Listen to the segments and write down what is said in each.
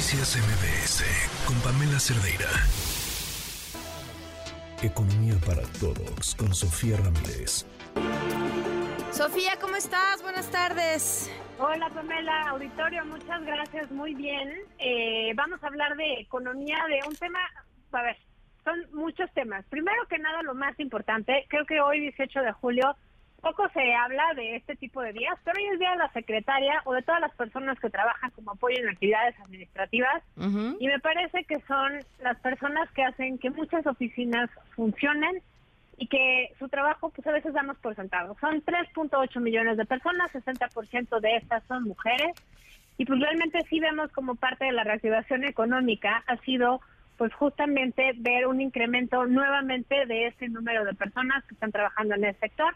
Noticias MBS con Pamela Cerdeira. Economía para todos con Sofía Ramírez. Sofía, ¿cómo estás? Buenas tardes. Hola Pamela, auditorio, muchas gracias, muy bien. Eh, vamos a hablar de economía, de un tema, a ver, son muchos temas. Primero que nada, lo más importante, creo que hoy 18 de julio poco se habla de este tipo de días, pero hoy es día de la secretaria o de todas las personas que trabajan como apoyo en actividades administrativas y me parece que son las personas que hacen que muchas oficinas funcionen y que su trabajo pues a veces damos por sentado. Son 3.8 millones de personas, 60% de estas son mujeres y pues realmente sí vemos como parte de la reactivación económica ha sido pues justamente ver un incremento nuevamente de ese número de personas que están trabajando en el sector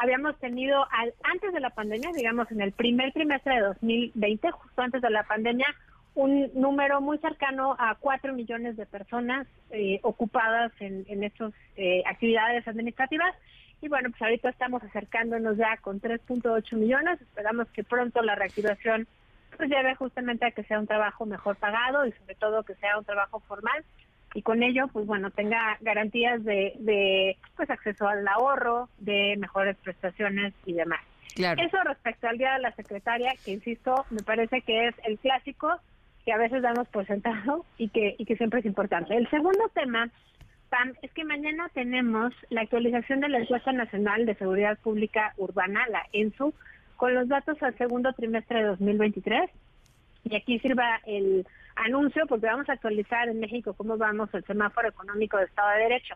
habíamos tenido al, antes de la pandemia, digamos en el primer trimestre de 2020, justo antes de la pandemia, un número muy cercano a 4 millones de personas eh, ocupadas en, en estas eh, actividades administrativas. Y bueno, pues ahorita estamos acercándonos ya con 3.8 millones. Esperamos que pronto la reactivación pues lleve justamente a que sea un trabajo mejor pagado y sobre todo que sea un trabajo formal y con ello, pues bueno, tenga garantías de, de pues acceso al ahorro, de mejores prestaciones y demás. Claro. Eso respecto al Día de la Secretaria, que insisto, me parece que es el clásico que a veces damos por sentado y que, y que siempre es importante. El segundo tema, Pam, es que mañana tenemos la actualización de la encuesta nacional de seguridad pública urbana, la ENSU, con los datos al segundo trimestre de 2023. Y aquí sirva el anuncio porque vamos a actualizar en México cómo vamos el semáforo económico de Estado de Derecho.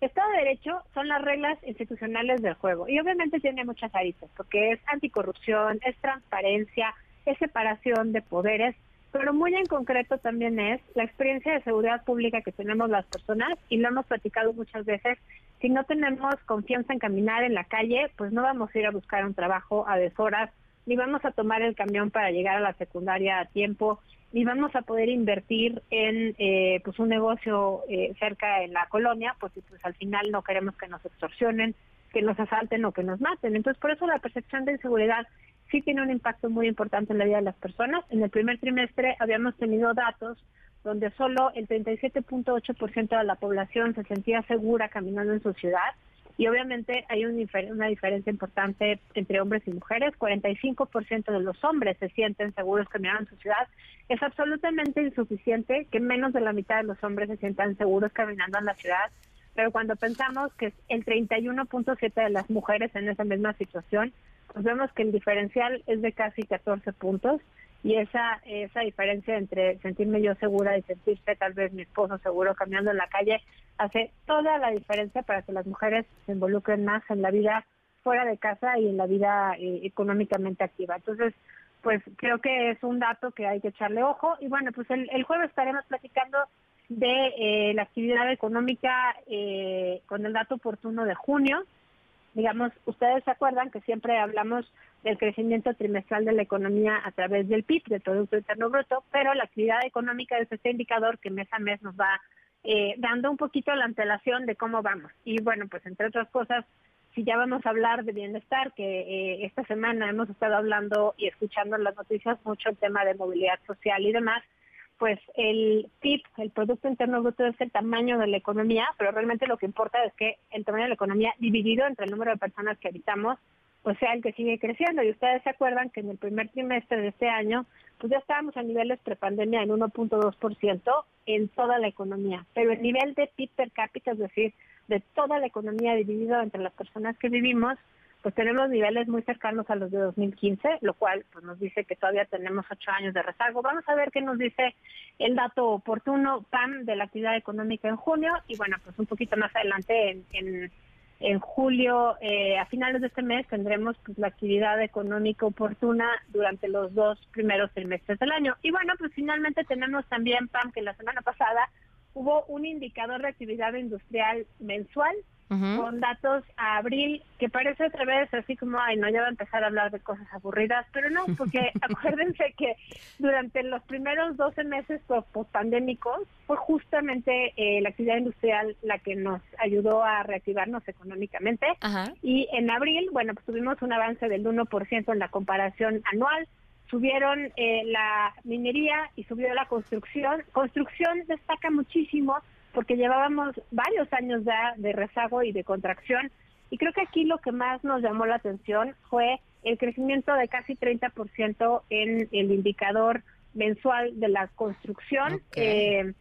Estado de Derecho son las reglas institucionales del juego y obviamente tiene muchas aristas porque es anticorrupción, es transparencia, es separación de poderes, pero muy en concreto también es la experiencia de seguridad pública que tenemos las personas y lo hemos platicado muchas veces. Si no tenemos confianza en caminar en la calle, pues no vamos a ir a buscar un trabajo a deshoras, ni vamos a tomar el camión para llegar a la secundaria a tiempo, y vamos a poder invertir en eh, pues un negocio eh, cerca de la colonia, pues, pues al final no queremos que nos extorsionen, que nos asalten o que nos maten. Entonces, por eso la percepción de inseguridad sí tiene un impacto muy importante en la vida de las personas. En el primer trimestre habíamos tenido datos donde solo el 37.8% de la población se sentía segura caminando en su ciudad y obviamente hay una diferencia importante entre hombres y mujeres. 45% de los hombres se sienten seguros caminando en su ciudad. Es absolutamente insuficiente que menos de la mitad de los hombres se sientan seguros caminando en la ciudad. Pero cuando pensamos que el 31.7 de las mujeres en esa misma situación, pues vemos que el diferencial es de casi 14 puntos y esa esa diferencia entre sentirme yo segura y sentirse tal vez mi esposo seguro caminando en la calle hace toda la diferencia para que las mujeres se involucren más en la vida fuera de casa y en la vida eh, económicamente activa. Entonces, pues creo que es un dato que hay que echarle ojo y bueno, pues el, jueves estaremos platicando de eh, la actividad económica eh, con el dato oportuno de junio digamos, ustedes se acuerdan que siempre hablamos del crecimiento trimestral de la economía a través del PIB, del Producto Interno Bruto, pero la actividad económica es este indicador que mes a mes nos va eh, dando un poquito la antelación de cómo vamos. Y bueno, pues entre otras cosas, si ya vamos a hablar de bienestar, que eh, esta semana hemos estado hablando y escuchando en las noticias mucho el tema de movilidad social y demás, pues el PIB, el Producto Interno Bruto, es el tamaño de la economía, pero realmente lo que importa es que el tamaño de la economía dividido entre el número de personas que habitamos, pues sea el que sigue creciendo. Y ustedes se acuerdan que en el primer trimestre de este año, pues ya estábamos a niveles prepandemia en 1.2% en toda la economía, pero el nivel de PIB per cápita, es decir, de toda la economía dividido entre las personas que vivimos, pues tenemos niveles muy cercanos a los de 2015, lo cual pues nos dice que todavía tenemos ocho años de rezago. Vamos a ver qué nos dice el dato oportuno PAM de la actividad económica en junio y bueno, pues un poquito más adelante en, en, julio, eh, a finales de este mes tendremos pues la actividad económica oportuna durante los dos primeros trimestres del año. Y bueno, pues finalmente tenemos también PAM que la semana pasada hubo un indicador de actividad industrial mensual con datos a abril, que parece otra vez así como, ay, no, ya va a empezar a hablar de cosas aburridas, pero no, porque acuérdense que durante los primeros 12 meses post-pandémicos fue justamente eh, la actividad industrial la que nos ayudó a reactivarnos económicamente. Y en abril, bueno, pues tuvimos un avance del 1% en la comparación anual, subieron eh, la minería y subió la construcción. Construcción destaca muchísimo porque llevábamos varios años ya de rezago y de contracción. Y creo que aquí lo que más nos llamó la atención fue el crecimiento de casi 30% en el indicador mensual de la construcción. Eh,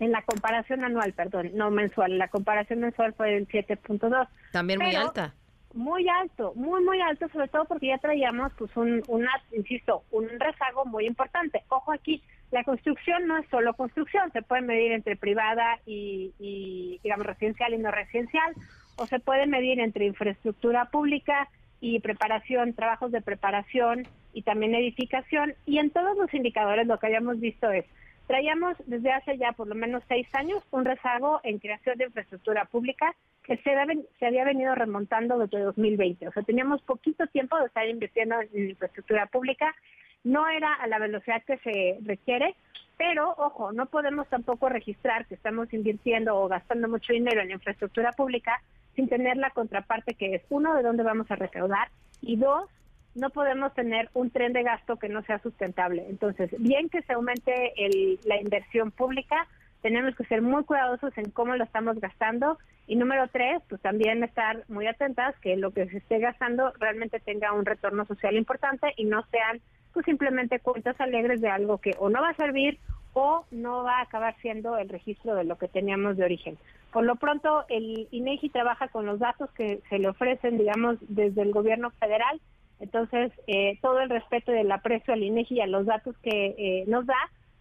en la comparación anual, perdón, no mensual, la comparación mensual fue del 7.2. También muy alta muy alto, muy, muy alto, sobre todo porque ya traíamos, pues, un, una, insisto, un rezago muy importante. Ojo aquí, la construcción no es solo construcción, se puede medir entre privada y, digamos, residencial y no residencial, o se puede medir entre infraestructura pública y preparación, trabajos de preparación y también edificación. Y en todos los indicadores lo que habíamos visto es Traíamos desde hace ya por lo menos seis años un rezago en creación de infraestructura pública que se había venido remontando desde 2020. O sea, teníamos poquito tiempo de estar invirtiendo en infraestructura pública. No era a la velocidad que se requiere, pero ojo, no podemos tampoco registrar que estamos invirtiendo o gastando mucho dinero en infraestructura pública sin tener la contraparte que es, uno, de dónde vamos a recaudar y dos, no podemos tener un tren de gasto que no sea sustentable. Entonces, bien que se aumente la inversión pública, tenemos que ser muy cuidadosos en cómo lo estamos gastando. Y número tres, pues también estar muy atentas que lo que se esté gastando realmente tenga un retorno social importante y no sean pues simplemente cuentas alegres de algo que o no va a servir o no va a acabar siendo el registro de lo que teníamos de origen. Por lo pronto, el INEGI trabaja con los datos que se le ofrecen, digamos, desde el gobierno federal entonces, eh, todo el respeto del aprecio al INEGI y a los datos que eh, nos da,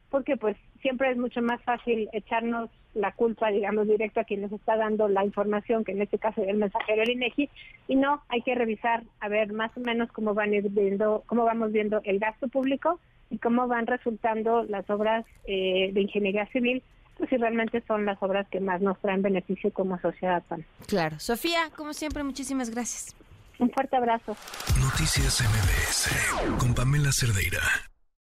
porque pues siempre es mucho más fácil echarnos la culpa, digamos, directo a quien nos está dando la información, que en este caso es el mensajero del INEGI, y no, hay que revisar, a ver más o menos cómo van viendo, cómo vamos viendo el gasto público y cómo van resultando las obras eh, de ingeniería civil, pues si realmente son las obras que más nos traen beneficio como sociedad. Claro. Sofía, como siempre, muchísimas gracias. Un fuerte abrazo. Noticias MBS con Pamela Cerdeira.